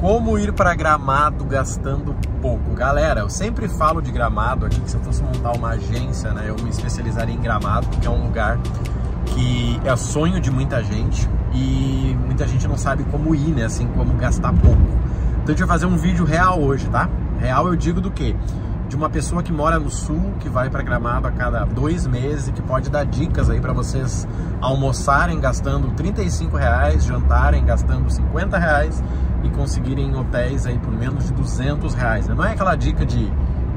Como ir para Gramado gastando pouco? Galera, eu sempre falo de Gramado aqui, que se eu fosse montar uma agência, né, eu me especializaria em Gramado, porque é um lugar que é sonho de muita gente e muita gente não sabe como ir, né, assim, como gastar pouco. Então a gente vai fazer um vídeo real hoje, tá? Real eu digo do quê? De uma pessoa que mora no sul, que vai para Gramado a cada dois meses e que pode dar dicas aí para vocês almoçarem gastando 35 reais, jantarem gastando 50 reais e conseguirem hotéis aí por menos de 200 reais. Né? Não é aquela dica de,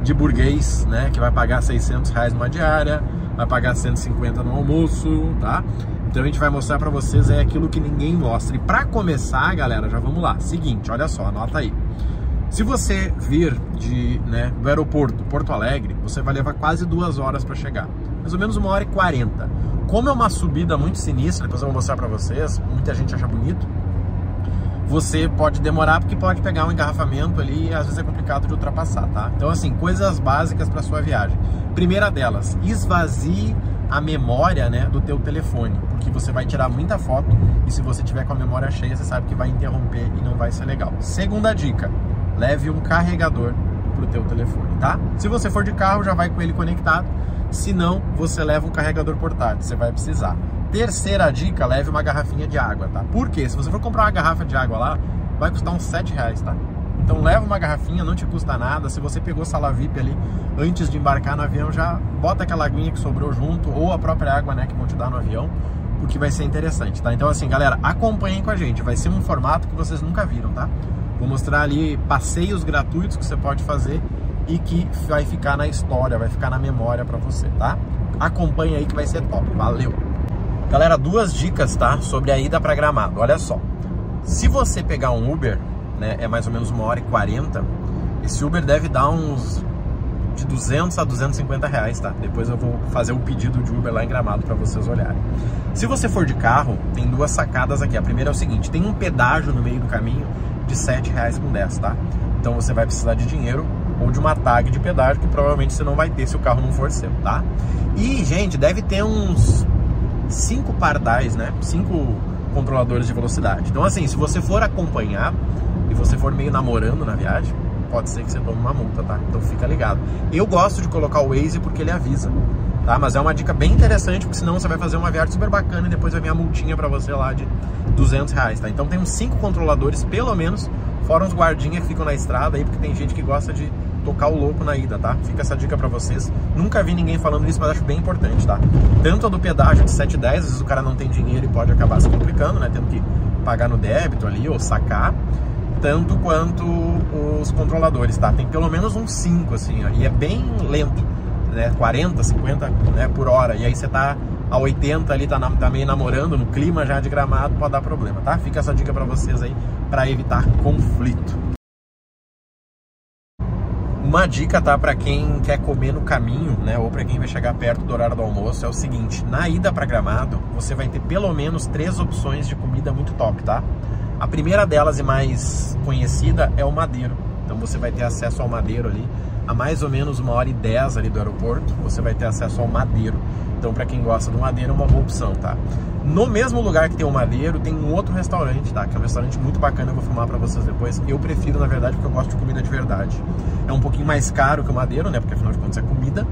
de burguês, né, que vai pagar 600 reais numa diária, vai pagar 150 no almoço, tá? Então a gente vai mostrar para vocês é aquilo que ninguém mostra. E para começar, galera, já vamos lá. Seguinte, olha só, anota aí. Se você vir de, né, do aeroporto Porto Alegre, você vai levar quase duas horas para chegar, mais ou menos uma hora e quarenta. Como é uma subida muito sinistra, depois eu vou mostrar para vocês, muita gente acha bonito você pode demorar porque pode pegar um engarrafamento ali e às vezes é complicado de ultrapassar, tá? Então, assim, coisas básicas para sua viagem. Primeira delas, esvazie a memória né, do teu telefone, porque você vai tirar muita foto e se você tiver com a memória cheia, você sabe que vai interromper e não vai ser legal. Segunda dica, leve um carregador pro teu telefone, tá? Se você for de carro, já vai com ele conectado, se não, você leva um carregador portátil, você vai precisar. Terceira dica, leve uma garrafinha de água, tá? Por quê? Se você for comprar uma garrafa de água lá, vai custar uns 7 reais, tá? Então leva uma garrafinha, não te custa nada. Se você pegou sala VIP ali antes de embarcar no avião, já bota aquela aguinha que sobrou junto ou a própria água, né, que vão te dar no avião, porque vai ser interessante, tá? Então assim, galera, acompanhem com a gente. Vai ser um formato que vocês nunca viram, tá? Vou mostrar ali passeios gratuitos que você pode fazer e que vai ficar na história, vai ficar na memória para você, tá? Acompanhe aí que vai ser top. Valeu. Galera, duas dicas, tá? Sobre a ida para Gramado. Olha só. Se você pegar um Uber, né, é mais ou menos uma hora e quarenta, esse Uber deve dar uns de 200 a 250 reais, tá? Depois eu vou fazer o pedido de Uber lá em Gramado para vocês olharem. Se você for de carro, tem duas sacadas aqui. A primeira é o seguinte, tem um pedágio no meio do caminho de 7 reais com 10, tá? Então você vai precisar de dinheiro ou de uma tag de pedágio que provavelmente você não vai ter se o carro não for seu, tá? E, gente, deve ter uns cinco pardais, né? Cinco controladores de velocidade. Então, assim, se você for acompanhar e você for meio namorando na viagem, pode ser que você tome uma multa, tá? Então fica ligado. Eu gosto de colocar o Waze porque ele avisa, tá? Mas é uma dica bem interessante, porque senão você vai fazer uma viagem super bacana e depois vai vir a multinha para você lá de 200 reais, tá? Então tem uns cinco controladores, pelo menos, fora uns guardinhas que ficam na estrada aí, porque tem gente que gosta de tocar o louco na ida, tá? Fica essa dica para vocês. Nunca vi ninguém falando isso, mas acho bem importante, tá? Tanto a do pedágio de 7,10, às vezes o cara não tem dinheiro e pode acabar se complicando, né? Tendo que pagar no débito ali ou sacar. Tanto quanto os controladores, tá? Tem pelo menos uns 5, assim, ó, e é bem lento, né? 40, 50 né, por hora. E aí você tá a 80 ali, tá, na, tá meio namorando, no clima já de gramado, pode dar problema, tá? Fica essa dica para vocês aí, para evitar conflito. Uma dica, tá, para quem quer comer no caminho, né, ou para quem vai chegar perto do horário do almoço, é o seguinte: na ida para Gramado, você vai ter pelo menos três opções de comida muito top, tá? A primeira delas e mais conhecida é o Madeiro. Então você vai ter acesso ao Madeiro ali, a mais ou menos uma hora e dez ali do aeroporto, você vai ter acesso ao Madeiro. Então, para quem gosta do Madeiro, é uma boa opção, tá? No mesmo lugar que tem o Madeiro, tem um outro restaurante, tá? Que é um restaurante muito bacana, eu vou filmar para vocês depois. Eu prefiro, na verdade, porque eu gosto de comida de verdade. É um pouquinho mais caro que o Madeiro, né? Porque afinal de contas é comida,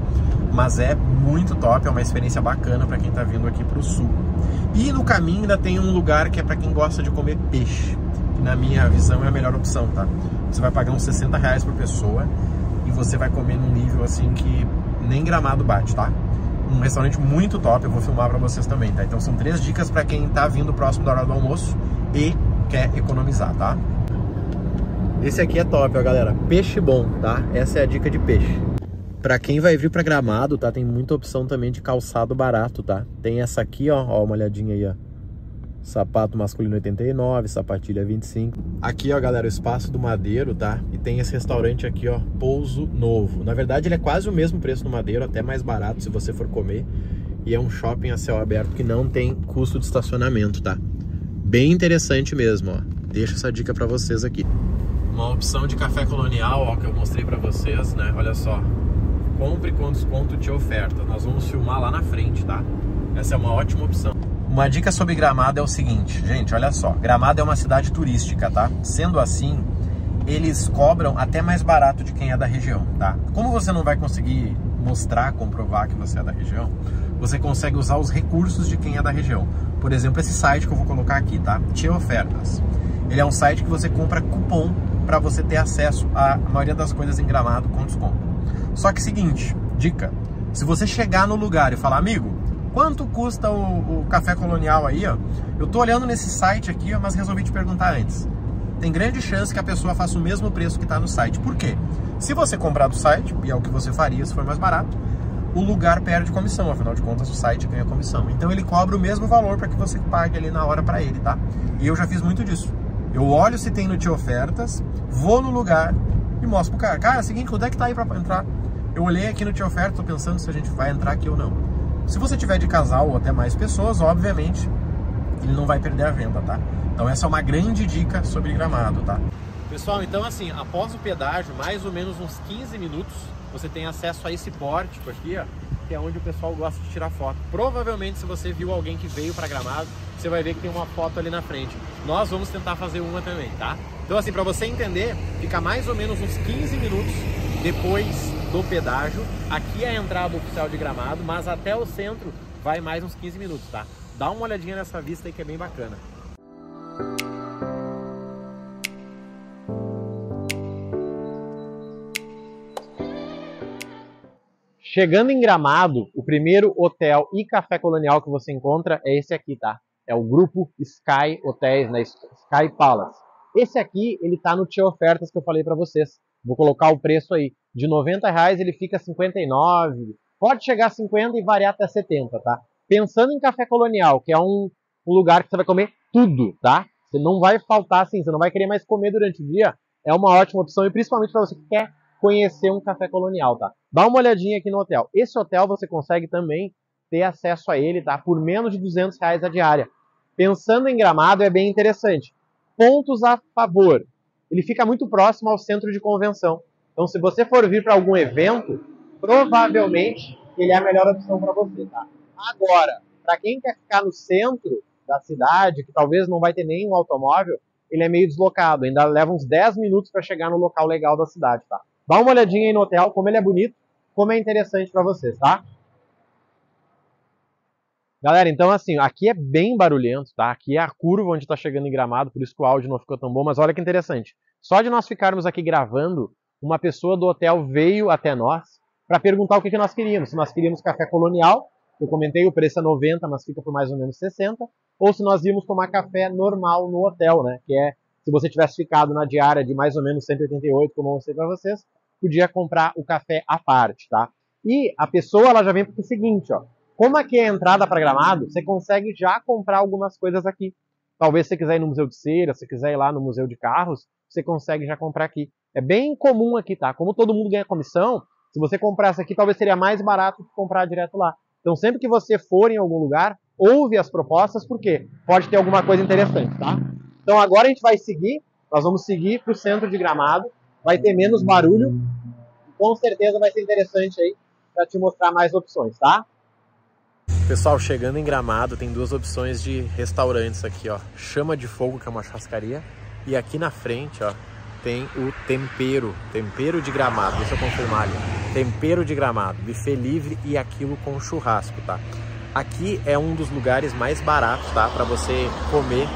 mas é muito top, é uma experiência bacana para quem tá vindo aqui pro sul. E no caminho ainda tem um lugar que é para quem gosta de comer peixe. Que na minha visão é a melhor opção, tá? Você vai pagar uns 60 reais por pessoa você vai comer num nível assim que nem gramado bate, tá? um restaurante muito top, eu vou filmar para vocês também, tá? Então são três dicas para quem tá vindo próximo da hora do almoço e quer economizar, tá? Esse aqui é top, ó, galera. Peixe bom, tá? Essa é a dica de peixe. Para quem vai vir para Gramado, tá? Tem muita opção também de calçado barato, tá? Tem essa aqui, ó, ó uma olhadinha aí, ó. Sapato masculino 89, sapatilha 25. Aqui, ó, galera, o espaço do Madeiro, tá? E tem esse restaurante aqui, ó, Pouso Novo. Na verdade, ele é quase o mesmo preço do Madeiro, até mais barato se você for comer. E é um shopping a céu aberto que não tem custo de estacionamento, tá? Bem interessante mesmo, ó. Deixa essa dica para vocês aqui. Uma opção de café colonial, ó, que eu mostrei para vocês, né? Olha só. compre com desconto de oferta. Nós vamos filmar lá na frente, tá? Essa é uma ótima opção. Uma dica sobre Gramado é o seguinte, gente, olha só. Gramado é uma cidade turística, tá? Sendo assim, eles cobram até mais barato de quem é da região, tá? Como você não vai conseguir mostrar, comprovar que você é da região, você consegue usar os recursos de quem é da região. Por exemplo, esse site que eu vou colocar aqui, tá? Tia Ofertas. Ele é um site que você compra cupom para você ter acesso à maioria das coisas em Gramado com desconto. Só que seguinte, dica, se você chegar no lugar e falar, amigo, quanto custa o, o café colonial aí, ó? Eu tô olhando nesse site aqui, ó, mas resolvi te perguntar antes. Tem grande chance que a pessoa faça o mesmo preço que está no site. Por quê? Se você comprar do site, e é o que você faria se for mais barato, o lugar perde comissão, afinal de contas o site ganha comissão. Então ele cobra o mesmo valor para que você pague ali na hora para ele, tá? E eu já fiz muito disso. Eu olho se tem no Tia Ofertas, vou no lugar e mostro pro cara. Cara, é o seguinte, onde é que tá aí para entrar? Eu olhei aqui no Tia Oferta, tô pensando se a gente vai entrar aqui ou não. Se você tiver de casal ou até mais pessoas, obviamente, ele não vai perder a venda, tá? Então essa é uma grande dica sobre gramado, tá? Pessoal, então assim, após o pedágio, mais ou menos uns 15 minutos, você tem acesso a esse pórtico aqui, ó, que é onde o pessoal gosta de tirar foto. Provavelmente, se você viu alguém que veio para Gramado, você vai ver que tem uma foto ali na frente. Nós vamos tentar fazer uma também, tá? Então, assim, para você entender, fica mais ou menos uns 15 minutos depois do pedágio. Aqui é a entrada oficial de Gramado, mas até o centro vai mais uns 15 minutos, tá? Dá uma olhadinha nessa vista aí que é bem bacana. Chegando em Gramado, o primeiro hotel e café colonial que você encontra é esse aqui, tá? É o grupo Sky Hotéis, né? Sky Palace. Esse aqui, ele tá no Tia Ofertas que eu falei para vocês. Vou colocar o preço aí. De 90 reais ele fica 59, pode chegar a 50 e variar até 70, tá? Pensando em café colonial, que é um, lugar que você vai comer tudo, tá? Você não vai faltar assim, você não vai querer mais comer durante o dia. É uma ótima opção e principalmente para você que quer conhecer um café colonial, tá? Dá uma olhadinha aqui no hotel. Esse hotel você consegue também ter acesso a ele, tá? Por menos de 200 reais a diária. Pensando em Gramado é bem interessante. Pontos a favor. Ele fica muito próximo ao centro de convenção. Então, se você for vir para algum evento, provavelmente ele é a melhor opção para você, tá? Agora, para quem quer ficar no centro da cidade, que talvez não vai ter nenhum automóvel, ele é meio deslocado. Ainda leva uns 10 minutos para chegar no local legal da cidade, tá? Dá uma olhadinha aí no hotel, como ele é bonito, como é interessante para vocês, tá? Galera, então assim, aqui é bem barulhento, tá? Aqui é a curva onde está chegando em Gramado, por isso que o áudio não ficou tão bom, mas olha que interessante. Só de nós ficarmos aqui gravando, uma pessoa do hotel veio até nós para perguntar o que, que nós queríamos. Se nós queríamos café colonial, eu comentei, o preço é 90, mas fica por mais ou menos 60, ou se nós íamos tomar café normal no hotel, né? Que é, se você tivesse ficado na diária de mais ou menos 188, como eu mostrei para vocês, podia comprar o café à parte, tá? E a pessoa ela já vem porque é o seguinte, ó. Como aqui é a entrada para Gramado, você consegue já comprar algumas coisas aqui. Talvez você quiser ir no Museu de Cera, se quiser ir lá no Museu de Carros, você consegue já comprar aqui. É bem comum aqui, tá? Como todo mundo ganha comissão, se você comprasse aqui, talvez seria mais barato que comprar direto lá. Então, sempre que você for em algum lugar, ouve as propostas, porque pode ter alguma coisa interessante, tá? Então, agora a gente vai seguir, nós vamos seguir para o centro de Gramado, vai ter menos barulho. Com certeza vai ser interessante aí para te mostrar mais opções, tá? Pessoal, chegando em Gramado, tem duas opções de restaurantes aqui, ó. Chama de Fogo, que é uma churrascaria, e aqui na frente, ó, tem o Tempero, Tempero de Gramado. Deixa eu confirmar ali. Tempero de Gramado, buffet livre e aquilo com churrasco, tá? Aqui é um dos lugares mais baratos, tá? Para você comer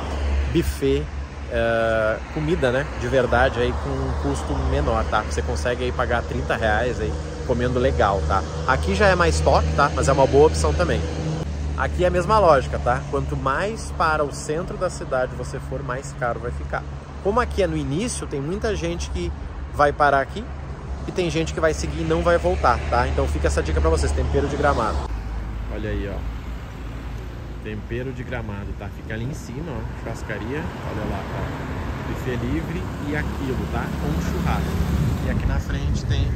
buffet uh, comida, né, de verdade aí com um custo menor, tá? Você consegue aí pagar 30 reais aí comendo legal, tá? Aqui já é mais top, tá? Mas é uma boa opção também. Aqui é a mesma lógica, tá? Quanto mais para o centro da cidade você for, mais caro vai ficar. Como aqui é no início, tem muita gente que vai parar aqui e tem gente que vai seguir e não vai voltar, tá? Então fica essa dica para vocês, tempero de gramado. Olha aí, ó. Tempero de gramado, tá? Fica ali em cima, ó, churrascaria, olha lá, tá? Buffet livre e aquilo, tá? Com churrasco. E aqui na frente tem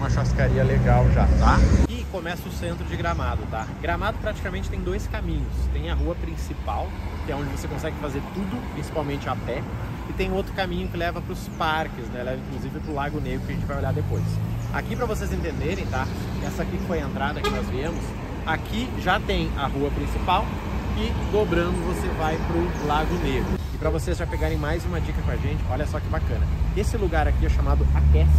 uma churrascaria legal já, tá? E começa o centro de Gramado, tá? Gramado praticamente tem dois caminhos. Tem a rua principal, que é onde você consegue fazer tudo, principalmente a pé. E tem outro caminho que leva para os parques, né? Leva inclusive para o Lago Negro, que a gente vai olhar depois. Aqui para vocês entenderem, tá? Essa aqui foi a entrada que nós viemos. Aqui já tem a rua principal e dobrando você vai pro Lago Negro. E para vocês já pegarem mais uma dica com a gente, olha só que bacana. Esse lugar aqui é chamado Aquece,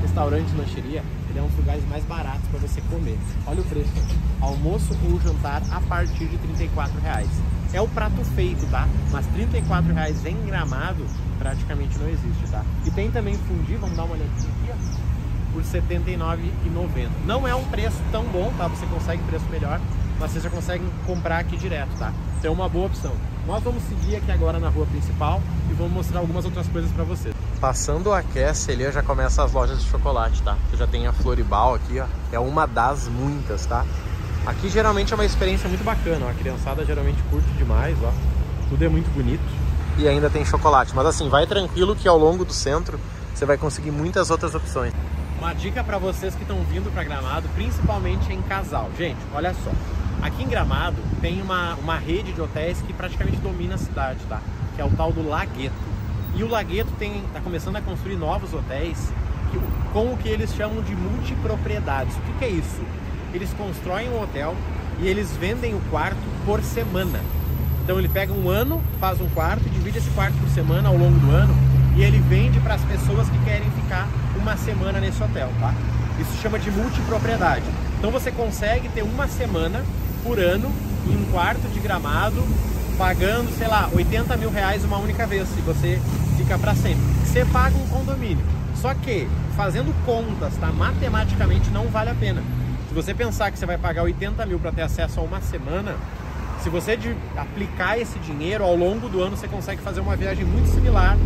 restaurante lancheria, ele é um dos lugares mais baratos para você comer. Olha o preço, almoço ou jantar a partir de 34 reais. É o prato feito, tá? Mas 34 reais em gramado praticamente não existe, tá? E tem também fundi, vamos dar uma olhadinha aqui, ó, por R$ 79,90. Não é um preço tão bom, tá? Você consegue preço melhor, mas vocês já conseguem comprar aqui direto, tá? Então é uma boa opção. Nós vamos seguir aqui agora na rua principal e vamos mostrar algumas outras coisas para vocês. Passando aquece ali, já começa as lojas de chocolate, tá? Já tem a Floribal aqui, ó. É uma das muitas, tá? Aqui geralmente é uma experiência muito bacana, ó. a criançada geralmente curte demais, ó. Tudo é muito bonito. E ainda tem chocolate, mas assim, vai tranquilo que ao longo do centro você vai conseguir muitas outras opções. Uma dica para vocês que estão vindo para Gramado, principalmente em casal. Gente, olha só. Aqui em Gramado tem uma, uma rede de hotéis que praticamente domina a cidade, tá? Que é o tal do Lagueto. E o Lagueto tem, tá começando a construir novos hotéis que, com o que eles chamam de multipropriedades. O que, que é isso? eles constroem um hotel e eles vendem o quarto por semana. Então ele pega um ano, faz um quarto, divide esse quarto por semana ao longo do ano e ele vende para as pessoas que querem ficar uma semana nesse hotel, tá? Isso chama de multipropriedade. Então você consegue ter uma semana por ano em um quarto de gramado, pagando, sei lá, 80 mil reais uma única vez, se você fica para sempre. Você paga um condomínio. Só que, fazendo contas, tá? Matematicamente não vale a pena. Se você pensar que você vai pagar 80 mil para ter acesso a uma semana, se você aplicar esse dinheiro ao longo do ano, você consegue fazer uma viagem muito similar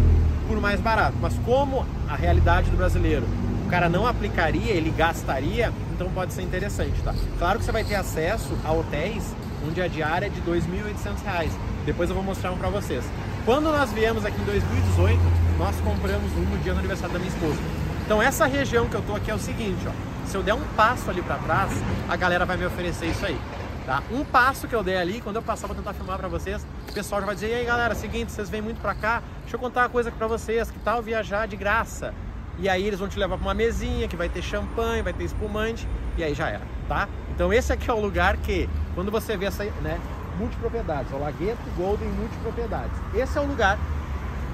por mais barato. Mas como a realidade do brasileiro, o cara não aplicaria, ele gastaria, então pode ser interessante, tá? Claro que você vai ter acesso a hotéis onde a diária é de R$ 2.800. Depois eu vou mostrar um para vocês. Quando nós viemos aqui em 2018, nós compramos um no dia do aniversário da minha esposa. Então essa região que eu tô aqui é o seguinte, ó. Se eu der um passo ali para trás, a galera vai me oferecer isso aí. Tá? Um passo que eu dei ali, quando eu passar para tentar filmar para vocês, o pessoal já vai dizer: "E aí, galera, seguinte, vocês vêm muito para cá, deixa eu contar uma coisa aqui para vocês, que tal viajar de graça?" E aí eles vão te levar para uma mesinha que vai ter champanhe, vai ter espumante, e aí já era, tá? Então esse aqui é o lugar que quando você vê essa, né, multipropriedades, o Lagueto Golden multipropriedades. Esse é o lugar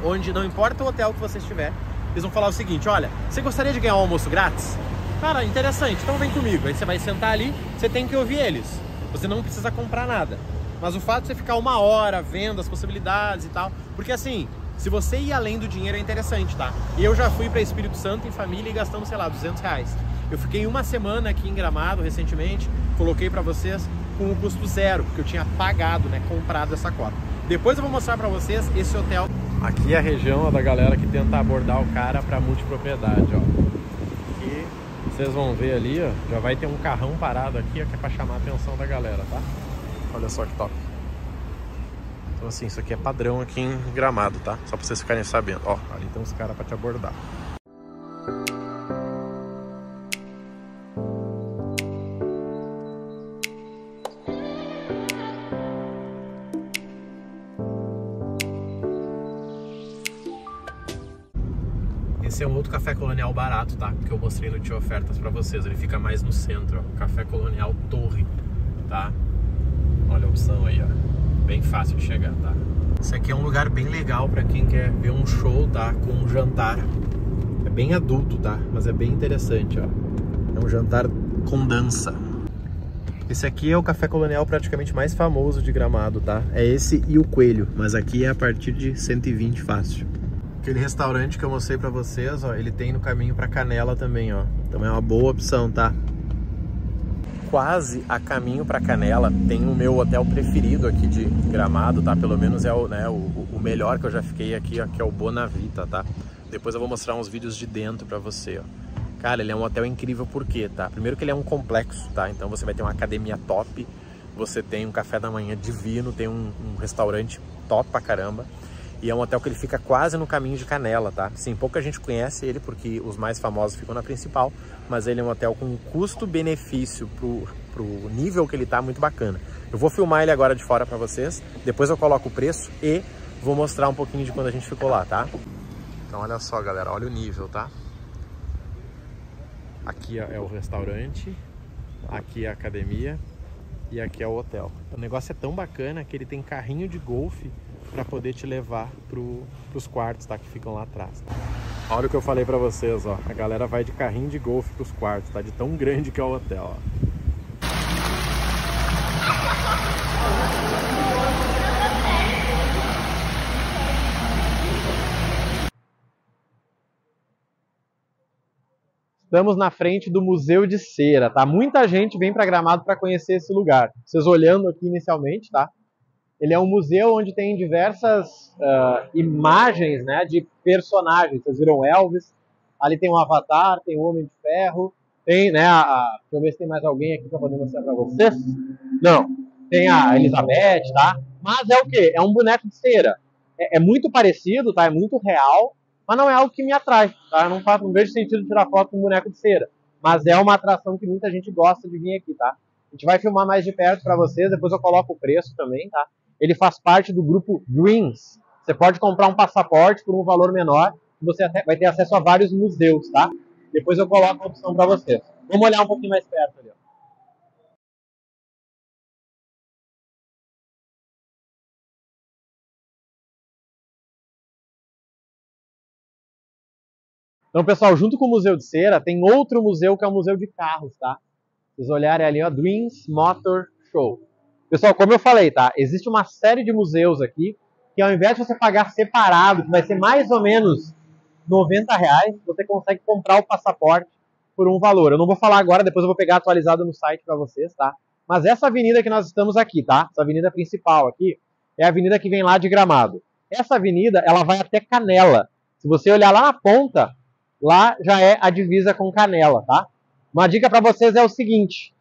onde não importa o hotel que você estiver, eles vão falar o seguinte: "Olha, você gostaria de ganhar um almoço grátis?" Cara, interessante, então vem comigo. Aí você vai sentar ali, você tem que ouvir eles. Você não precisa comprar nada. Mas o fato de você ficar uma hora vendo as possibilidades e tal, porque assim, se você ir além do dinheiro é interessante, tá? Eu já fui para Espírito Santo em família e gastamos, sei lá, 200 reais. Eu fiquei uma semana aqui em Gramado recentemente, coloquei para vocês com o custo zero, porque eu tinha pagado, né, comprado essa cota. Depois eu vou mostrar para vocês esse hotel. Aqui é a região da galera que tenta abordar o cara para multipropriedade, ó. Vocês vão ver ali, ó, já vai ter um carrão parado aqui, ó, que é pra chamar a atenção da galera, tá? Olha só que top. Então assim, isso aqui é padrão aqui em Gramado, tá? Só pra vocês ficarem sabendo. Ó, ali tem uns caras pra te abordar. Esse é um outro café colonial barato, tá? Que eu mostrei no Tio Ofertas para vocês. Ele fica mais no centro, ó. Café colonial Torre, tá? Olha a opção aí, ó. Bem fácil de chegar, tá? Esse aqui é um lugar bem legal para quem quer ver um show, tá? Com um jantar. É bem adulto, tá? Mas é bem interessante, ó. É um jantar com dança. Esse aqui é o café colonial praticamente mais famoso de Gramado, tá? É esse e o Coelho, mas aqui é a partir de 120 fácil. Aquele restaurante que eu mostrei pra vocês, ó, ele tem no caminho pra Canela também, ó. Então é uma boa opção, tá? Quase a caminho pra Canela tem o meu hotel preferido aqui de Gramado, tá? Pelo menos é o, né, o, o melhor que eu já fiquei aqui, ó, que é o Bonavita, tá? Depois eu vou mostrar uns vídeos de dentro pra você, ó. Cara, ele é um hotel incrível por quê, tá? Primeiro que ele é um complexo, tá? Então você vai ter uma academia top, você tem um café da manhã divino, tem um, um restaurante top pra caramba. E é um hotel que ele fica quase no caminho de Canela, tá? Sim, pouca gente conhece ele porque os mais famosos ficam na principal, mas ele é um hotel com custo-benefício pro, pro nível que ele tá muito bacana. Eu vou filmar ele agora de fora para vocês, depois eu coloco o preço e vou mostrar um pouquinho de quando a gente ficou lá, tá? Então olha só, galera, olha o nível, tá? Aqui é o restaurante, aqui é a academia e aqui é o hotel. O negócio é tão bacana que ele tem carrinho de golfe para poder te levar para os quartos, tá? Que ficam lá atrás. Olha o que eu falei para vocês, ó. A galera vai de carrinho de golfe para os quartos, tá? De tão grande que é o hotel, ó. Estamos na frente do Museu de Cera, tá? Muita gente vem para Gramado para conhecer esse lugar. Vocês olhando aqui inicialmente, tá? Ele é um museu onde tem diversas uh, imagens, né, de personagens. Vocês viram Elvis? Ali tem um Avatar, tem o Homem de Ferro, tem, né, a, a deixa eu ver se tem mais alguém aqui para poder mostrar para vocês. Não, tem a Elizabeth, tá? Mas é o quê? É um boneco de cera. É, é muito parecido, tá? É muito real, mas não é algo que me atrai, tá? Eu não, faço, não vejo sentido tirar foto com um boneco de cera. Mas é uma atração que muita gente gosta de vir aqui, tá? A gente vai filmar mais de perto para vocês, depois eu coloco o preço também, tá? Ele faz parte do grupo Greens. Você pode comprar um passaporte por um valor menor, você vai ter acesso a vários museus, tá? Depois eu coloco a opção para vocês. Vamos olhar um pouquinho mais perto ali, Então, pessoal, junto com o Museu de Cera, tem outro museu que é o Museu de Carros, tá? Vocês olharem ali, ó, Dreams Motor Show. Pessoal, como eu falei, tá? Existe uma série de museus aqui que ao invés de você pagar separado, que vai ser mais ou menos 90 reais, você consegue comprar o passaporte por um valor. Eu não vou falar agora, depois eu vou pegar atualizado no site para vocês, tá? Mas essa avenida que nós estamos aqui, tá? Essa avenida principal aqui, é a avenida que vem lá de Gramado. Essa avenida, ela vai até Canela. Se você olhar lá na ponta, lá já é a divisa com Canela, tá? Uma dica para vocês é o seguinte: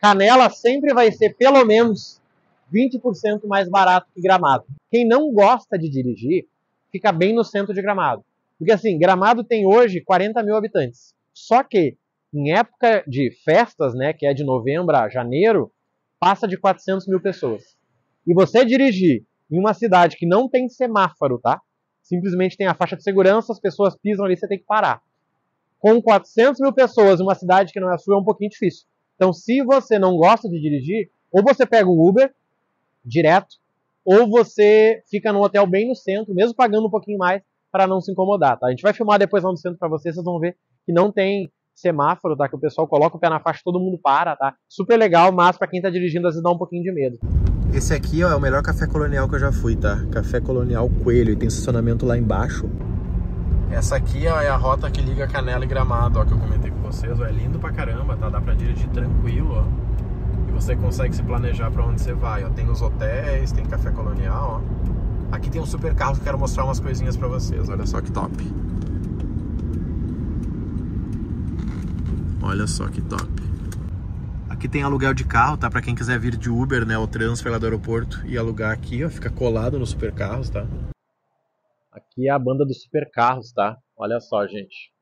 Canela sempre vai ser pelo menos 20% mais barato que Gramado. Quem não gosta de dirigir, fica bem no centro de Gramado. Porque assim, Gramado tem hoje 40 mil habitantes. Só que em época de festas, né, que é de novembro a janeiro, passa de 400 mil pessoas. E você dirigir em uma cidade que não tem semáforo, tá? Simplesmente tem a faixa de segurança, as pessoas pisam ali, você tem que parar. Com 400 mil pessoas uma cidade que não é sua é um pouquinho difícil. Então, se você não gosta de dirigir, ou você pega o Uber direto, ou você fica num hotel bem no centro, mesmo pagando um pouquinho mais, para não se incomodar, tá? A gente vai filmar depois lá no centro para vocês, vocês vão ver que não tem semáforo, tá? Que o pessoal coloca o pé na faixa, todo mundo para, tá? Super legal, mas para quem tá dirigindo às vezes dá um pouquinho de medo. Esse aqui ó, é o melhor café colonial que eu já fui, tá? Café Colonial Coelho, e tem estacionamento lá embaixo. Essa aqui ó, é a rota que liga Canela e Gramado, ó, que eu comentei com vocês. Ó, é lindo pra caramba, tá? Dá pra dirigir tranquilo, ó. E você consegue se planejar pra onde você vai, ó. Tem os hotéis, tem café colonial, ó. Aqui tem um super carro que eu quero mostrar umas coisinhas pra vocês, olha só que top. Olha só que top. Aqui tem aluguel de carro, tá? Pra quem quiser vir de Uber, né? O transfer lá do aeroporto e alugar aqui, ó. Fica colado no super carros, tá? Aqui é a banda dos super carros, tá? Olha só, gente.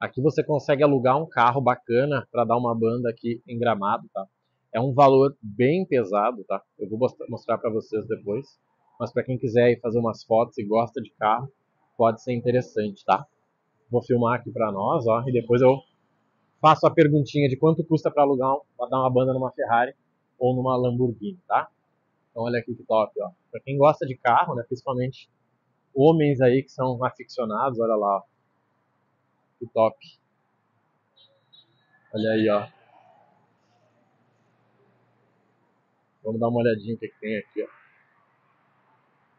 Aqui você consegue alugar um carro bacana para dar uma banda aqui em Gramado, tá? É um valor bem pesado, tá? Eu vou mostrar para vocês depois. Mas para quem quiser fazer umas fotos e gosta de carro, pode ser interessante, tá? Vou filmar aqui para nós, ó, e depois eu faço a perguntinha de quanto custa para alugar, para dar uma banda numa Ferrari ou numa Lamborghini, tá? Então olha aqui que top, ó. Para quem gosta de carro, né, principalmente homens aí que são aficionados, olha lá, que top. Olha aí, ó. Vamos dar uma olhadinha o que, que tem aqui, ó.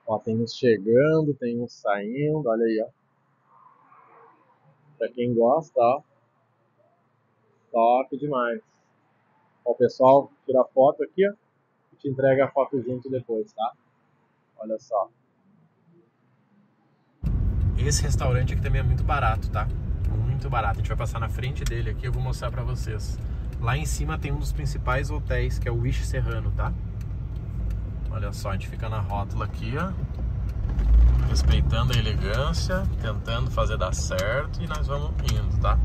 Ó, tem uns chegando, tem uns saindo, olha aí, ó. Pra quem gosta, ó. Top demais. Ó, o pessoal tira foto aqui, ó. E te entrega a foto junto depois, tá? Olha só. Esse restaurante aqui também é muito barato, tá? Muito barato. A gente vai passar na frente dele aqui, eu vou mostrar pra vocês. Lá em cima tem um dos principais hotéis, que é o Wish Serrano, tá? Olha só, a gente fica na rótula aqui, ó. Respeitando a elegância, tentando fazer dar certo e nós vamos indo, tá?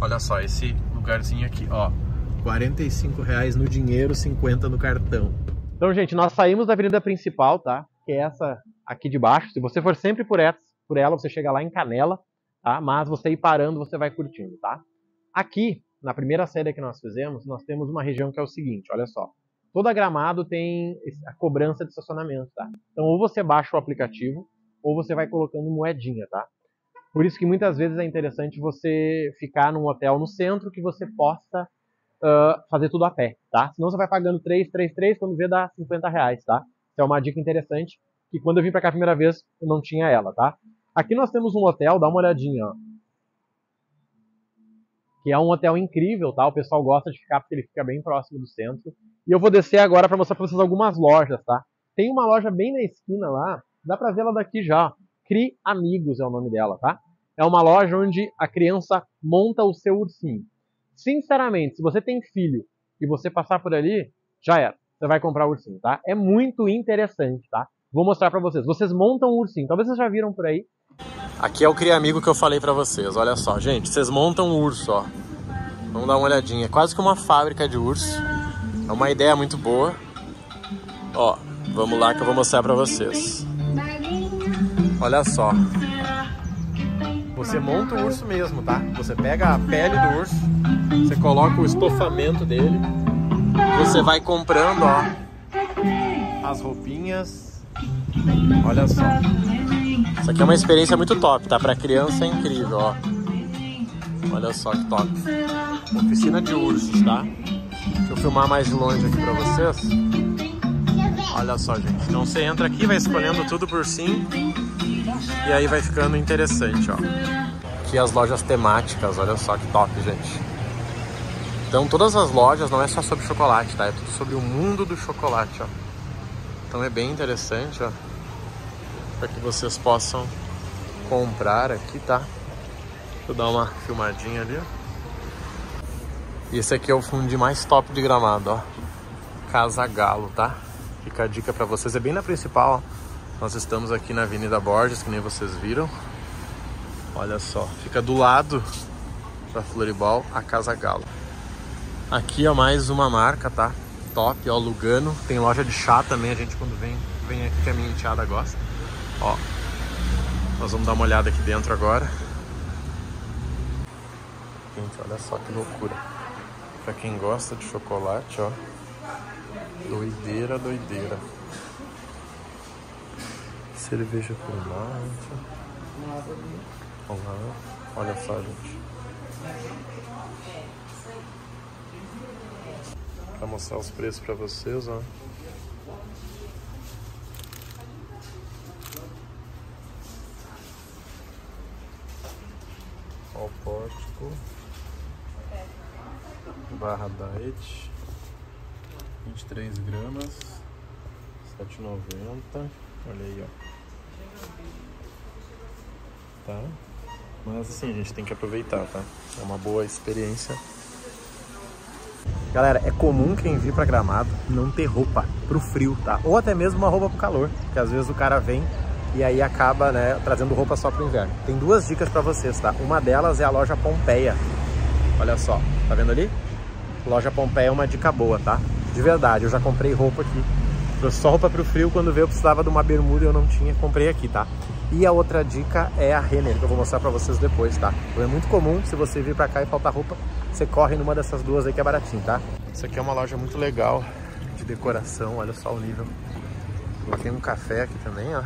Olha só, esse lugarzinho aqui, ó. 45 reais no dinheiro, 50 no cartão. Então, gente, nós saímos da avenida principal, tá? Que é essa aqui de baixo. Se você for sempre por essa, por ela, você chega lá em Canela, tá? Mas você ir parando, você vai curtindo, tá? Aqui na primeira série que nós fizemos, nós temos uma região que é o seguinte, olha só. Toda Gramado tem a cobrança de estacionamento, tá? Então ou você baixa o aplicativo ou você vai colocando moedinha, tá? Por isso que muitas vezes é interessante você ficar num hotel no centro que você possa uh, fazer tudo a pé, tá? Senão você vai pagando 3, 3, 3, quando vê dá 50 reais, tá? Então é uma dica interessante que quando eu vim para cá a primeira vez eu não tinha ela, tá? Aqui nós temos um hotel, dá uma olhadinha, ó. Que é um hotel incrível, tá? O pessoal gosta de ficar porque ele fica bem próximo do centro. E eu vou descer agora para mostrar para vocês algumas lojas, tá? Tem uma loja bem na esquina lá, dá para ver ela daqui já. Cri Amigos é o nome dela, tá? É uma loja onde a criança monta o seu ursinho. Sinceramente, se você tem filho e você passar por ali, já era. Você vai comprar o ursinho, tá? É muito interessante, tá? Vou mostrar para vocês. Vocês montam o ursinho. Talvez vocês já viram por aí. Aqui é o Cria Amigo que eu falei para vocês. Olha só, gente. Vocês montam o urso, ó. Vamos dar uma olhadinha. É quase que uma fábrica de urso. É uma ideia muito boa. Ó, vamos lá que eu vou mostrar para vocês. Olha só. Você monta o urso mesmo, tá? Você pega a pele do urso, você coloca o estofamento dele, você vai comprando, ó, as roupinhas. Olha só. Isso aqui é uma experiência muito top, tá? Pra criança é incrível, ó. Olha só que top. Oficina de ursos, tá? Deixa eu filmar mais de longe aqui pra vocês. Olha só, gente. Então você entra aqui, vai escolhendo tudo por sim. E aí vai ficando interessante, ó. Aqui as lojas temáticas, olha só que top, gente. Então todas as lojas não é só sobre chocolate, tá? É tudo sobre o mundo do chocolate, ó. Então é bem interessante, ó. Para que vocês possam comprar aqui, tá? Vou dar uma filmadinha ali, ó. E esse aqui é o fundo mais top de gramado, ó. Casa Galo, tá? Fica a dica para vocês, é bem na principal, ó. Nós estamos aqui na Avenida Borges, que nem vocês viram. Olha só, fica do lado da Floribal, a Casa Galo. Aqui, ó, mais uma marca, tá? Top, ó, Lugano. Tem loja de chá também, a gente quando vem, vem aqui que a minha enteada gosta. Ó, nós vamos dar uma olhada aqui dentro agora. Gente, olha só que loucura. Pra quem gosta de chocolate, ó. Doideira, doideira cerveja por. Olá, olha só, gente. Para mostrar os preços para vocês, ó. Ó o pórtico. Barra diet. 23 gramas. 7,90. Olha aí, ó. Tá? Mas assim, a gente tem que aproveitar, tá? É uma boa experiência. Galera, é comum quem vir para Gramado não ter roupa pro frio, tá? Ou até mesmo uma roupa pro calor, porque às vezes o cara vem e aí acaba, né, trazendo roupa só pro inverno. Tem duas dicas para vocês, tá? Uma delas é a loja Pompeia. Olha só, tá vendo ali? Loja Pompeia é uma dica boa, tá? De verdade, eu já comprei roupa aqui só roupa pro frio, quando veio eu precisava de uma bermuda e eu não tinha, comprei aqui, tá? E a outra dica é a Renner, que eu vou mostrar pra vocês depois, tá? É muito comum, se você vir pra cá e faltar roupa, você corre numa dessas duas aí que é baratinho, tá? Isso aqui é uma loja muito legal de decoração, olha só o nível. Tem um café aqui também, ó.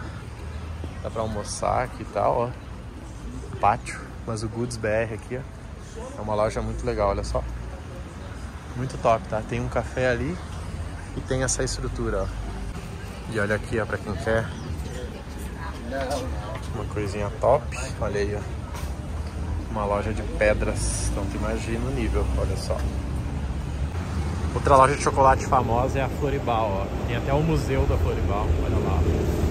Dá pra almoçar aqui e tal, ó. Pátio, mas o Goods BR aqui, ó. É uma loja muito legal, olha só. Muito top, tá? Tem um café ali e tem essa estrutura, ó. E olha aqui, ó, pra quem quer uma coisinha top. Olha aí, ó. Uma loja de pedras. Então tu imagina o nível, olha só. Outra loja de chocolate famosa é a Floribal, ó. Tem até o museu da Floribal, olha lá.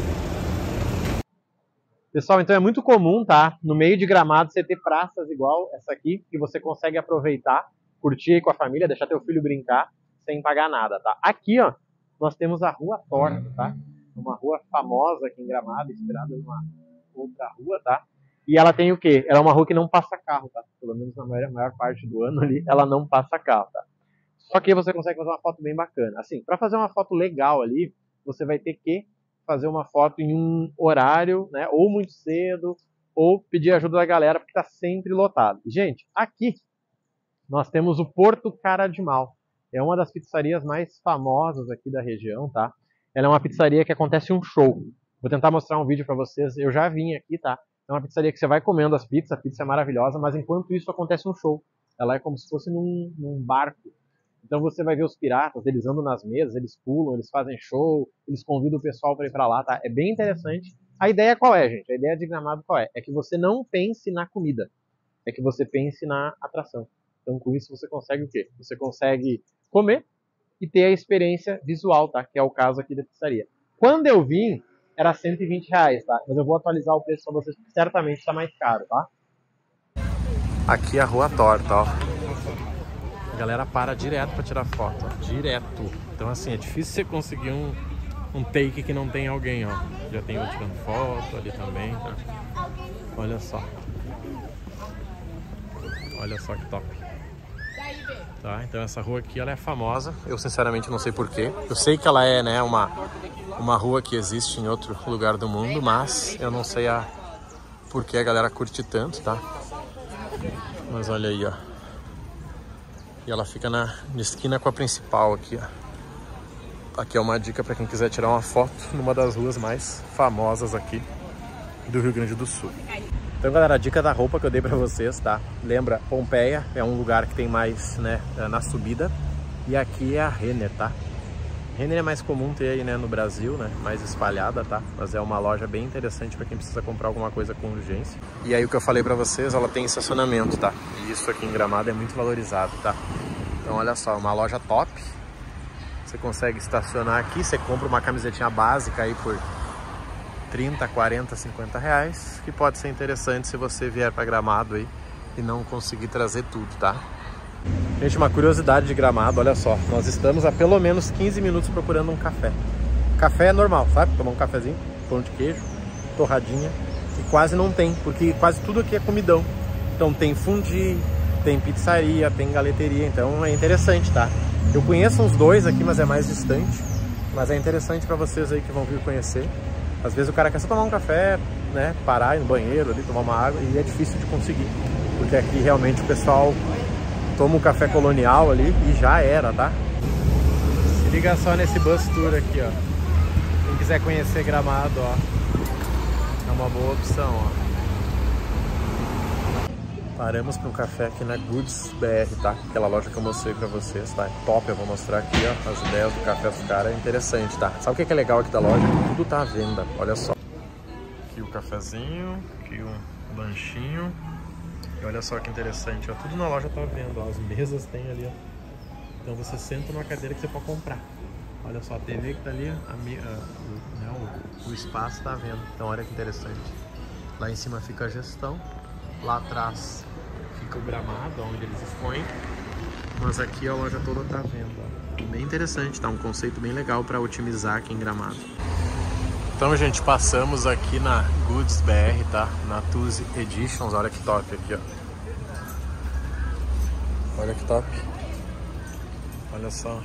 Pessoal, então é muito comum, tá? No meio de Gramado você ter praças igual essa aqui, que você consegue aproveitar, curtir aí com a família, deixar teu filho brincar sem pagar nada, tá? Aqui, ó, nós temos a Rua Torta, tá? Uma rua famosa aqui em Gramado, inspirada numa outra rua, tá? E ela tem o quê? Ela é uma rua que não passa carro, tá? Pelo menos na maior, maior parte do ano ali, ela não passa carro, tá? Só que você consegue fazer uma foto bem bacana. Assim, para fazer uma foto legal ali, você vai ter que fazer uma foto em um horário, né? Ou muito cedo, ou pedir ajuda da galera, porque tá sempre lotado. Gente, aqui nós temos o Porto Cara de Mal. É uma das pizzarias mais famosas aqui da região, tá? Ela é uma pizzaria que acontece um show. Vou tentar mostrar um vídeo para vocês. Eu já vim aqui, tá? É uma pizzaria que você vai comendo as pizzas, a pizza é maravilhosa, mas enquanto isso acontece um show. Ela é como se fosse num, num barco. Então você vai ver os piratas, eles andam nas mesas, eles pulam, eles fazem show, eles convidam o pessoal para ir para lá, tá? É bem interessante. A ideia qual é, gente? A ideia de Gramado qual é? É que você não pense na comida, é que você pense na atração. Então com isso você consegue o quê? Você consegue comer e ter a experiência visual, tá? Que é o caso aqui da pizzaria. Quando eu vim, era 120 reais, tá? Mas eu vou atualizar o preço para vocês, porque certamente está mais caro, tá? Aqui é a rua torta, ó. A galera para direto para tirar foto, direto. Então assim, é difícil você conseguir um, um take que não tem alguém, ó. Já tem outro tirando foto ali também, tá? Olha só. Olha só que top. Tá? Então essa rua aqui ela é famosa. Eu sinceramente não sei porquê. Eu sei que ela é né, uma, uma rua que existe em outro lugar do mundo, mas eu não sei a por que a galera curte tanto, tá? Mas olha aí, ó. E ela fica na, na esquina com a principal aqui, ó. Aqui é uma dica para quem quiser tirar uma foto numa das ruas mais famosas aqui do Rio Grande do Sul. Então, galera, a dica da roupa que eu dei pra vocês, tá? Lembra, Pompeia é um lugar que tem mais, né, é, na subida. E aqui é a Renner, tá? Renner é mais comum ter aí, né, no Brasil, né? Mais espalhada, tá? Mas é uma loja bem interessante para quem precisa comprar alguma coisa com urgência. E aí o que eu falei pra vocês, ela tem estacionamento, tá? E isso aqui em Gramado é muito valorizado, tá? Então olha só, uma loja top. Você consegue estacionar aqui, você compra uma camisetinha básica aí por 30, 40, 50 reais, que pode ser interessante se você vier para Gramado aí e não conseguir trazer tudo, tá? Gente, uma curiosidade de Gramado, olha só, nós estamos há pelo menos 15 minutos procurando um café. Café é normal, sabe? Tomar um cafezinho, pão de queijo, torradinha, e quase não tem, porque quase tudo aqui é comidão. Então tem fundi, tem pizzaria, tem galeteria, então é interessante, tá? Eu conheço uns dois aqui, mas é mais distante, mas é interessante para vocês aí que vão vir conhecer. Às vezes o cara quer só tomar um café, né, parar ir no banheiro ali, tomar uma água e é difícil de conseguir. Porque aqui realmente o pessoal toma um café colonial ali e já era, tá? Se liga só nesse bus tour aqui, ó. Quem quiser conhecer Gramado, ó, é uma boa opção, ó. Paramos para um café aqui na Goods BR, tá? Aquela loja que eu mostrei para vocês, tá? É top, eu vou mostrar aqui, ó, as ideias do café dos caras, é interessante, tá? Sabe o que é legal aqui da loja? Tudo tá à venda, olha só. Aqui o cafezinho, aqui o lanchinho. E olha só que interessante, ó, tudo na loja tá à venda, ó, as mesas tem ali, ó. Então você senta numa cadeira que você pode comprar. Olha só, a TV que tá ali, a, a, o, né, o, o espaço tá à venda. Então olha que interessante. Lá em cima fica a gestão, lá atrás fica o gramado, onde eles expõem. Mas aqui a loja toda tá vendo. Bem interessante, tá? Um conceito bem legal para otimizar aqui em Gramado. Então, gente, passamos aqui na Goods BR, tá? Na Tuzi Editions. Olha que top aqui, ó. Olha que top. Olha só.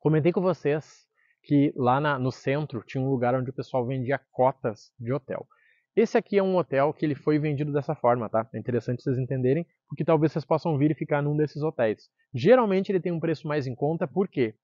Comentei com vocês que lá na, no centro tinha um lugar onde o pessoal vendia cotas de hotel. Esse aqui é um hotel que ele foi vendido dessa forma, tá? É interessante vocês entenderem, porque talvez vocês possam vir e ficar num desses hotéis. Geralmente ele tem um preço mais em conta, por quê?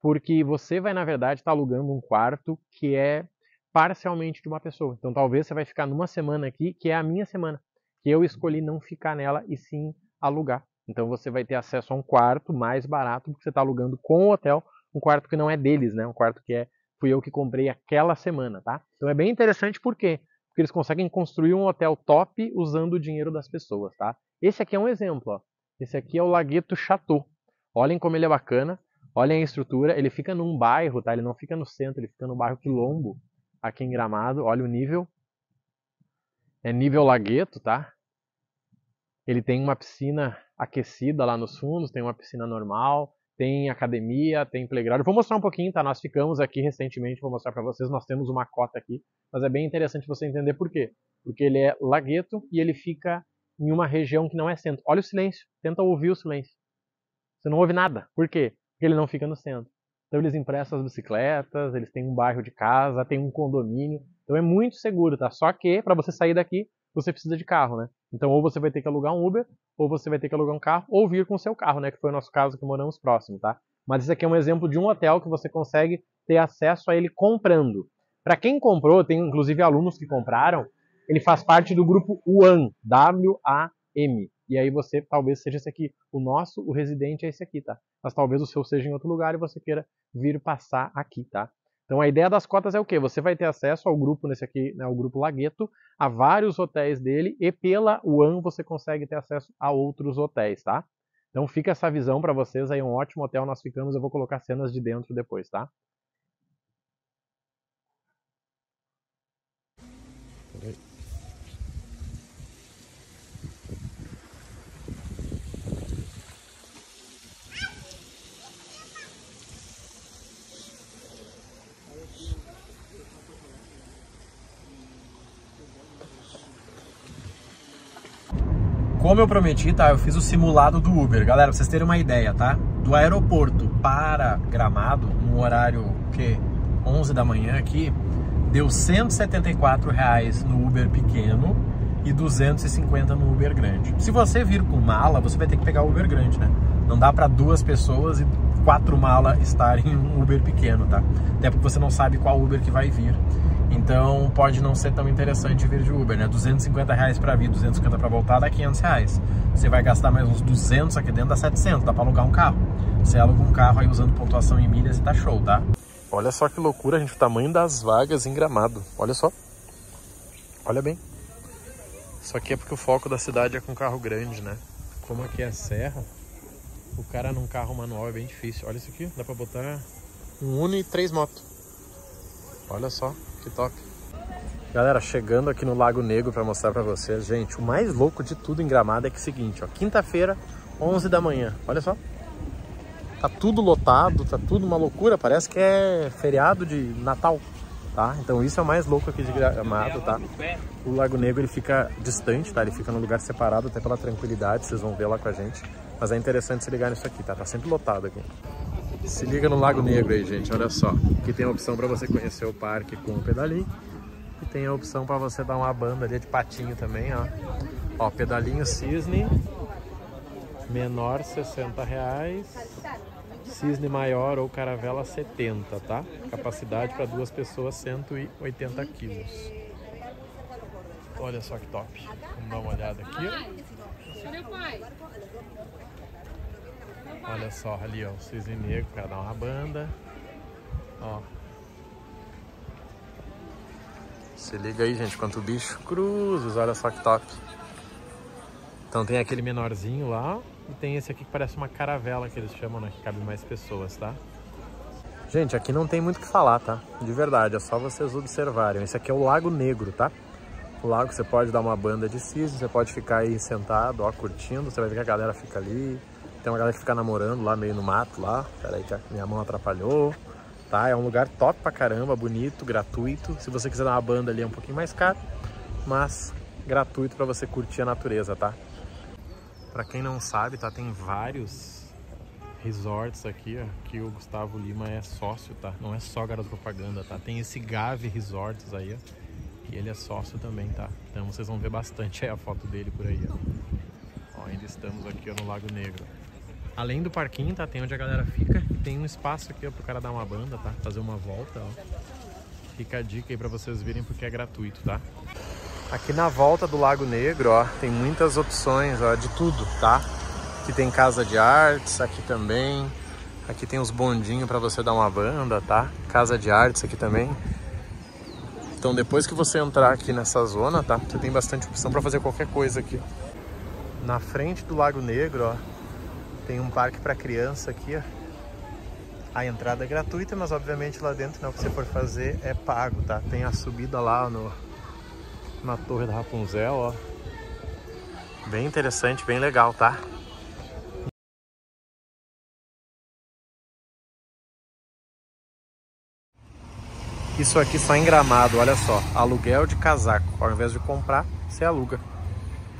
Porque você vai, na verdade, estar tá alugando um quarto que é parcialmente de uma pessoa. Então talvez você vai ficar numa semana aqui, que é a minha semana, que eu escolhi não ficar nela e sim alugar. Então você vai ter acesso a um quarto mais barato, porque você está alugando com o hotel um quarto que não é deles, né? Um quarto que é fui eu que comprei aquela semana, tá? Então é bem interessante por quê? Porque eles conseguem construir um hotel top usando o dinheiro das pessoas, tá? Esse aqui é um exemplo, ó. Esse aqui é o Lagueto Chateau. Olhem como ele é bacana. Olhem a estrutura. Ele fica num bairro, tá? Ele não fica no centro, ele fica no bairro Quilombo, aqui em Gramado. Olha o nível. É nível Lagueto, tá? Ele tem uma piscina aquecida lá nos fundos, tem uma piscina normal, tem academia, tem playground. vou mostrar um pouquinho, tá? Nós ficamos aqui recentemente, vou mostrar para vocês, nós temos uma cota aqui, mas é bem interessante você entender por quê. Porque ele é lagueto e ele fica em uma região que não é centro. Olha o silêncio, tenta ouvir o silêncio. Você não ouve nada. Por quê? Porque ele não fica no centro. Então eles emprestam as bicicletas, eles têm um bairro de casa, tem um condomínio. Então é muito seguro, tá? Só que para você sair daqui, você precisa de carro, né? Então ou você vai ter que alugar um Uber, ou você vai ter que alugar um carro, ou vir com o seu carro, né? Que foi o nosso caso que moramos próximo, tá? Mas esse aqui é um exemplo de um hotel que você consegue ter acesso a ele comprando. Para quem comprou, tem inclusive alunos que compraram, ele faz parte do grupo WAM, W-A-M. E aí você talvez seja esse aqui. O nosso, o residente é esse aqui, tá? Mas talvez o seu seja em outro lugar e você queira vir passar aqui, tá? Então a ideia das cotas é o quê? Você vai ter acesso ao grupo nesse aqui, né, o grupo Lagueto, a vários hotéis dele e pela One você consegue ter acesso a outros hotéis, tá? Então fica essa visão para vocês aí, um ótimo hotel nós ficamos, eu vou colocar cenas de dentro depois, tá? Como eu prometi, tá? Eu fiz o simulado do Uber. Galera, pra vocês terem uma ideia, tá? Do aeroporto para Gramado, no horário que 11 da manhã aqui, deu 174 reais no Uber pequeno e 250 no Uber grande. Se você vir com mala, você vai ter que pegar o Uber grande, né? Não dá para duas pessoas e quatro malas estarem em um Uber pequeno, tá? Até porque você não sabe qual Uber que vai vir. Então pode não ser tão interessante vir de Uber, né? 250 reais para vir, 250 para voltar dá 500 reais. Você vai gastar mais uns 200 aqui dentro, dá 700, dá para alugar um carro. Você aluga um carro aí usando pontuação em milhas e tá show, tá? Olha só que loucura, gente, o tamanho das vagas em Gramado. Olha só. Olha bem. Isso aqui é porque o foco da cidade é com carro grande, né? Como aqui é serra, o cara num carro manual é bem difícil. Olha isso aqui, dá pra botar um Uno e três motos. Olha só. Top. Galera, chegando aqui no Lago Negro para mostrar para vocês, gente, o mais louco de tudo em Gramado é que é o seguinte, ó, quinta-feira, 11 da manhã, olha só. Tá tudo lotado, tá tudo uma loucura, parece que é feriado de Natal, tá? Então isso é o mais louco aqui de Gramado, tá? O Lago Negro ele fica distante, tá? Ele fica num lugar separado até pela tranquilidade, vocês vão ver lá com a gente. Mas é interessante se ligar nisso aqui, tá? Tá sempre lotado aqui. Se liga no Lago Negro aí, gente, olha só. Aqui tem a opção para você conhecer o parque com o pedalinho. E tem a opção para você dar uma banda ali de patinho também, ó. Ó, pedalinho cisne, menor 60 reais. Cisne maior ou caravela 70, tá? Capacidade para duas pessoas 180 quilos. Olha só que top. Vamos dar uma olhada aqui. Olha só ali, ó, o cisne negro para dar uma banda. Ó. Se liga aí, gente, quanto bicho cruzes, olha só que top. Então tem aquele menorzinho lá e tem esse aqui que parece uma caravela que eles chamam, né, que cabe mais pessoas, tá? Gente, aqui não tem muito o que falar, tá? De verdade, é só vocês observarem. Esse aqui é o Lago Negro, tá? O lago você pode dar uma banda de cisne, você pode ficar aí sentado, ó, curtindo, você vai ver que a galera fica ali, tem uma galera que fica namorando lá, meio no mato lá. Que a minha mão atrapalhou. Tá, é um lugar top pra caramba, bonito, gratuito. Se você quiser dar uma banda ali é um pouquinho mais caro, mas gratuito para você curtir a natureza, tá? Pra quem não sabe, tá, tem vários resorts aqui, ó, que o Gustavo Lima é sócio, tá? Não é só garoto propaganda, tá? Tem esse Gave Resorts aí, ó, e ele é sócio também, tá? Então vocês vão ver bastante aí a foto dele por aí, ó. ó ainda estamos aqui ó, no Lago Negro. Além do parquinho, tá? Tem onde a galera fica. Tem um espaço aqui ó, pro cara dar uma banda, tá? Fazer uma volta, ó. Fica a dica aí pra vocês virem porque é gratuito, tá? Aqui na volta do Lago Negro, ó, tem muitas opções, ó, de tudo, tá? Aqui tem casa de artes, aqui também. Aqui tem os bondinhos para você dar uma banda, tá? Casa de artes aqui também. Então depois que você entrar aqui nessa zona, tá? Você tem bastante opção para fazer qualquer coisa aqui. Na frente do Lago Negro, ó, tem um parque para criança aqui, ó. A entrada é gratuita, mas obviamente lá dentro, né, o que você for fazer é pago, tá? Tem a subida lá no, na Torre da Rapunzel, ó. Bem interessante, bem legal, tá? Isso aqui só em Gramado, olha só. Aluguel de casaco. Ao invés de comprar, você aluga.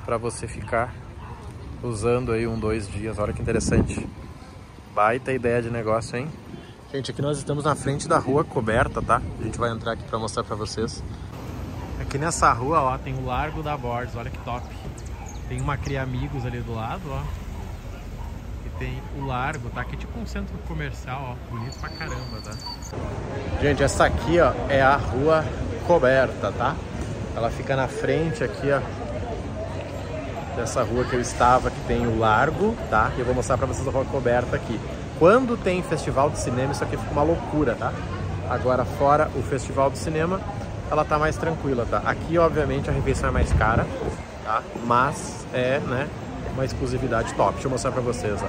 Para você ficar usando aí um, dois dias. Olha que interessante. Baita ideia de negócio, hein? Gente, aqui nós estamos na frente da rua coberta, tá? A gente vai entrar aqui para mostrar para vocês. Aqui nessa rua, ó, tem o Largo da Borges, olha que top. Tem uma Cria Amigos ali do lado, ó. E tem o Largo, tá? Aqui é tipo um centro comercial, ó. Bonito pra caramba, tá? Gente, essa aqui, ó, é a rua coberta, tá? Ela fica na frente aqui, ó. Dessa rua que eu estava, que tem o Largo, tá? E eu vou mostrar pra vocês a rua coberta aqui. Quando tem festival de cinema, isso aqui fica uma loucura, tá? Agora, fora o festival de cinema, ela tá mais tranquila, tá? Aqui, obviamente, a refeição é mais cara, tá? Mas é, né, uma exclusividade top. Deixa eu mostrar pra vocês, ó.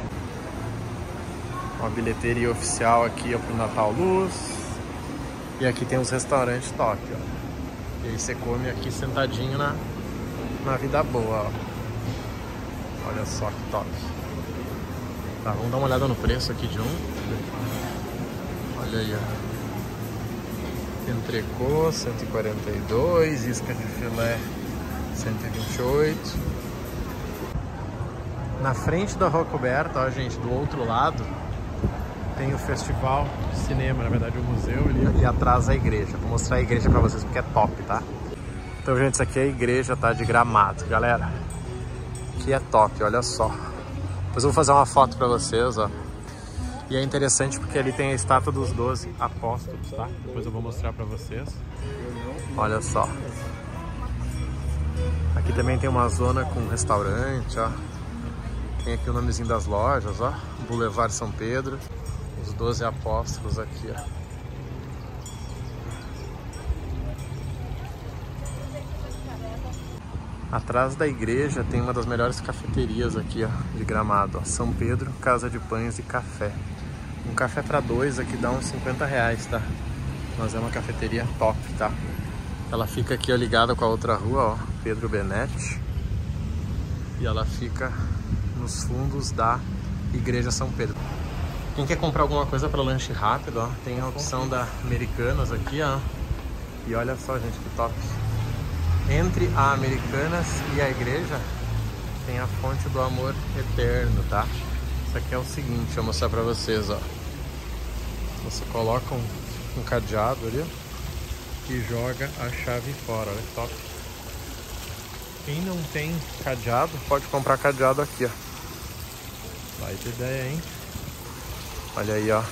Uma bilheteria oficial aqui, ó, pro Natal Luz. E aqui tem os restaurantes top, ó. E aí você come aqui sentadinho na, na vida boa, ó. Olha só que top. Tá, vamos dar uma olhada no preço aqui de um. Olha aí, ó. Entrecô, 142, isca de filé, 128. Na frente da Rua Coberta, ó, gente, do outro lado, tem o festival de cinema, na verdade o museu ali, e atrás a igreja. Vou mostrar a igreja pra vocês porque é top, tá? Então, gente, isso aqui é a igreja, tá? De Gramado, galera. Aqui é top, olha só. Depois eu vou fazer uma foto pra vocês, ó. E é interessante porque ali tem a estátua dos 12 apóstolos, tá? Depois eu vou mostrar pra vocês. Olha só. Aqui também tem uma zona com restaurante, ó. Tem aqui o nomezinho das lojas, ó. Boulevard São Pedro. Os 12 apóstolos aqui, ó. Atrás da igreja tem uma das melhores cafeterias aqui, ó, de Gramado, ó, São Pedro, Casa de Pães e Café. Um café para dois aqui dá uns 50 reais, tá? Mas é uma cafeteria top, tá? Ela fica aqui ó, ligada com a outra rua, ó, Pedro Benetti. E ela fica nos fundos da Igreja São Pedro. Quem quer comprar alguma coisa para lanche rápido, ó, tem a opção da Americanas aqui, ó. E olha só, gente, que top. Entre a Americanas e a igreja tem a fonte do amor eterno, tá? Isso aqui é o seguinte, vou mostrar pra vocês, ó. Você coloca um, um cadeado ali e joga a chave fora, olha que top. Quem não tem cadeado, pode comprar cadeado aqui, ó. Vai de ideia, hein? Olha aí, ó.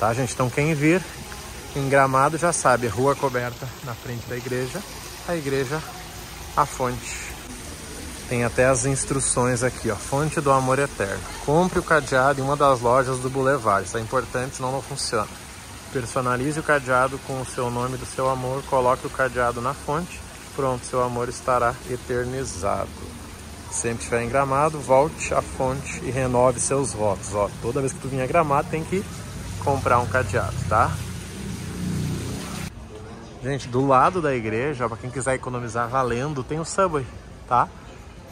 Tá, gente? Então quem vir em Gramado já sabe, rua coberta na frente da igreja a igreja A Fonte. Tem até as instruções aqui, ó. Fonte do Amor Eterno. Compre o cadeado em uma das lojas do Boulevard. Isso é importante, senão não funciona. Personalize o cadeado com o seu nome do seu amor. Coloque o cadeado na fonte. Pronto, seu amor estará eternizado. Sempre estiver em Gramado, volte à fonte e renove seus votos. Ó, toda vez que tu vier Gramado, tem que comprar um cadeado, tá? Gente, do lado da igreja, para quem quiser economizar valendo, tem o Subway, tá?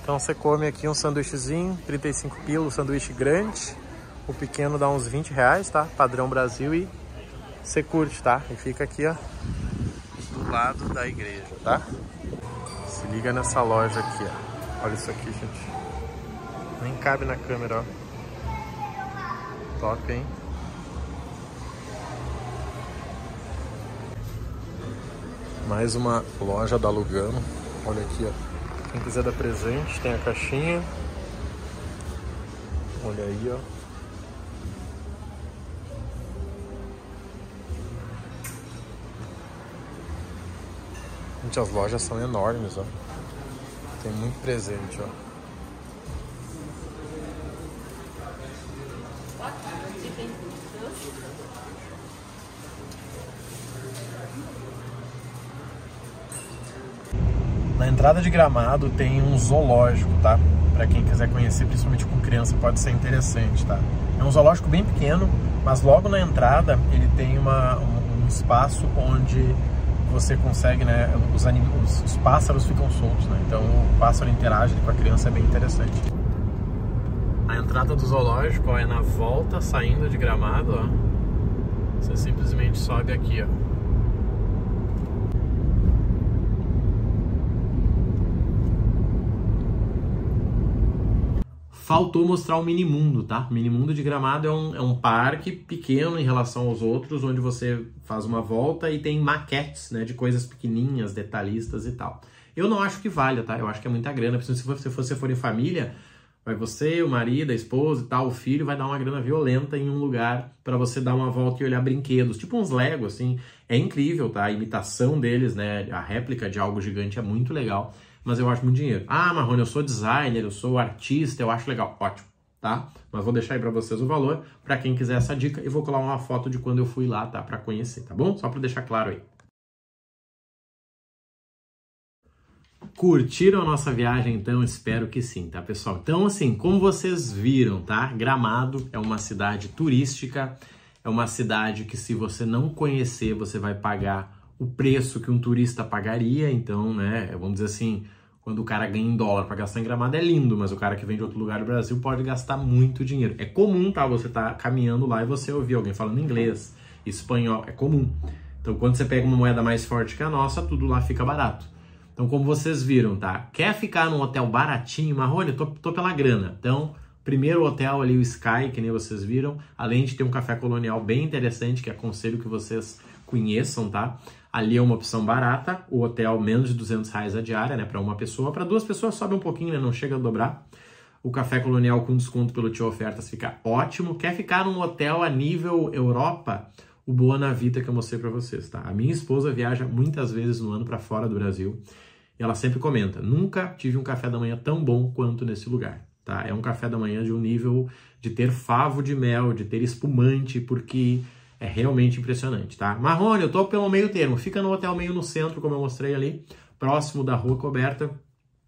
Então você come aqui um sanduíchezinho, 35 pila, sanduíche grande. O pequeno dá uns 20 reais, tá? Padrão Brasil e você curte, tá? E fica aqui, ó, do lado da igreja, tá? Se liga nessa loja aqui, ó. Olha isso aqui, gente. Nem cabe na câmera, ó. Top, hein? Mais uma loja da Lugano. Olha aqui, ó. Quem quiser dar presente, tem a caixinha. Olha aí, ó. Gente, as lojas são enormes, ó. Tem muito presente, ó. Na entrada de Gramado tem um zoológico, tá? Para quem quiser conhecer, principalmente com criança, pode ser interessante, tá? É um zoológico bem pequeno, mas logo na entrada ele tem uma, um, um espaço onde você consegue, né? Os, os, os, pássaros ficam soltos, né? Então o pássaro interage com a criança, é bem interessante. A entrada do zoológico ó, é na volta saindo de Gramado, ó. Você simplesmente sobe aqui, ó. Faltou mostrar o Minimundo, tá? O Minimundo de Gramado é um, é um parque pequeno em relação aos outros, onde você faz uma volta e tem maquetes, né, de coisas pequenininhas, detalhistas e tal. Eu não acho que valha, tá? Eu acho que é muita grana, se você for em família, vai você, o marido, a esposa e tal, o filho, vai dar uma grana violenta em um lugar para você dar uma volta e olhar brinquedos, tipo uns Lego, assim. É incrível, tá? A imitação deles, né? A réplica de algo gigante é muito legal mas eu acho muito dinheiro. Ah, Marrone, eu sou designer, eu sou artista, eu acho legal. Ótimo, tá? Mas vou deixar aí para vocês o valor, para quem quiser essa dica, e vou colar uma foto de quando eu fui lá, tá? Para conhecer, tá bom? Só para deixar claro aí. Curtiram a nossa viagem, então? Espero que sim, tá, pessoal? Então, assim, como vocês viram, tá? Gramado é uma cidade turística, é uma cidade que se você não conhecer, você vai pagar o preço que um turista pagaria. Então, né, vamos dizer assim, quando o cara ganha em dólar para gastar em Gramado é lindo, mas o cara que vem de outro lugar do Brasil pode gastar muito dinheiro. É comum, tá? Você tá caminhando lá e você ouvir alguém falando inglês, espanhol, é comum. Então, quando você pega uma moeda mais forte que a nossa, tudo lá fica barato. Então, como vocês viram, tá? Quer ficar num hotel baratinho, Marrone? Tô, tô pela grana. Então, primeiro hotel ali, o Sky, que nem vocês viram, além de ter um café colonial bem interessante, que aconselho que vocês conheçam, tá? Ali é uma opção barata, o hotel menos de 200 reais a diária, né, para uma pessoa. Para duas pessoas sobe um pouquinho, né, não chega a dobrar. O café colonial com desconto pelo Tio Ofertas fica ótimo. Quer ficar num hotel a nível Europa? O Boa Vita que eu mostrei para vocês, tá? A minha esposa viaja muitas vezes no ano para fora do Brasil e ela sempre comenta: nunca tive um café da manhã tão bom quanto nesse lugar, tá? É um café da manhã de um nível de ter favo de mel, de ter espumante, porque é realmente impressionante, tá? Marrone, eu tô pelo meio termo. Fica no hotel meio no centro, como eu mostrei ali, próximo da rua coberta.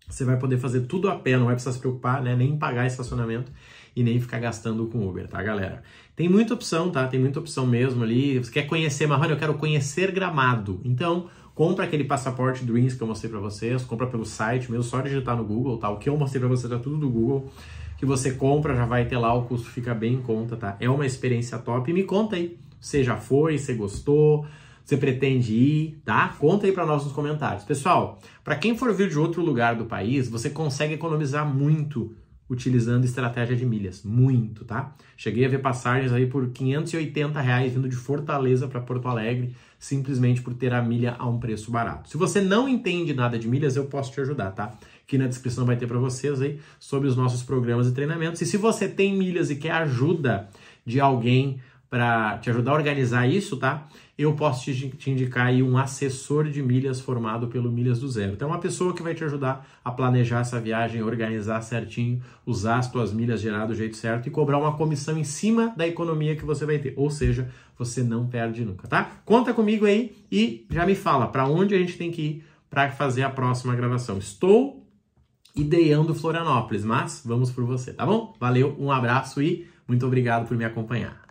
Você vai poder fazer tudo a pé, não vai precisar se preocupar, né? Nem pagar estacionamento e nem ficar gastando com Uber, tá, galera? Tem muita opção, tá? Tem muita opção mesmo ali. Você quer conhecer Marrone? Eu quero conhecer Gramado. Então, compra aquele passaporte Dreams que eu mostrei para vocês, compra pelo site mesmo, só digitar no Google, tá? O que eu mostrei para vocês é tudo do Google. Que você compra, já vai ter lá, o custo fica bem em conta, tá? É uma experiência top. E me conta aí você já foi, você gostou, você pretende ir, tá? Conta aí para nós nos comentários. Pessoal, para quem for vir de outro lugar do país, você consegue economizar muito utilizando estratégia de milhas, muito, tá? Cheguei a ver passagens aí por 580 reais vindo de Fortaleza para Porto Alegre, simplesmente por ter a milha a um preço barato. Se você não entende nada de milhas, eu posso te ajudar, tá? Aqui na descrição vai ter para vocês aí sobre os nossos programas e treinamentos. E se você tem milhas e quer ajuda de alguém para te ajudar a organizar isso, tá? Eu posso te, te, indicar aí um assessor de milhas formado pelo Milhas do Zero. Então, é uma pessoa que vai te ajudar a planejar essa viagem, organizar certinho, usar as tuas milhas geradas do jeito certo e cobrar uma comissão em cima da economia que você vai ter. Ou seja, você não perde nunca, tá? Conta comigo aí e já me fala para onde a gente tem que ir para fazer a próxima gravação. Estou ideando Florianópolis, mas vamos por você, tá bom? Valeu, um abraço e muito obrigado por me acompanhar.